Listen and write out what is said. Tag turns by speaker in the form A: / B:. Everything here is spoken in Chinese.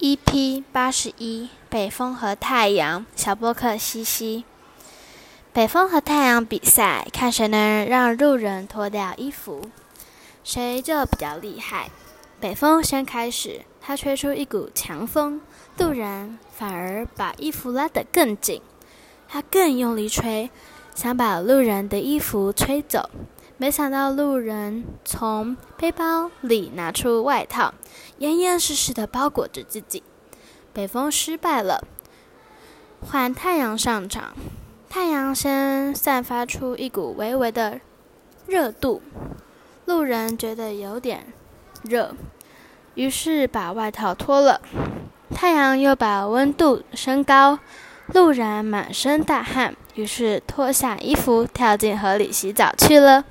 A: EP 八十一，北风和太阳，小波克西西。北风和太阳比赛，看谁能让路人脱掉衣服，谁就比较厉害。北风先开始，他吹出一股强风，路人反而把衣服拉得更紧。他更用力吹，想把路人的衣服吹走。没想到路人从背包里拿出外套，严严实实的包裹着自己。北风失败了，换太阳上场。太阳先散发出一股微微的热度，路人觉得有点热，于是把外套脱了。太阳又把温度升高，路人满身大汗，于是脱下衣服跳进河里洗澡去了。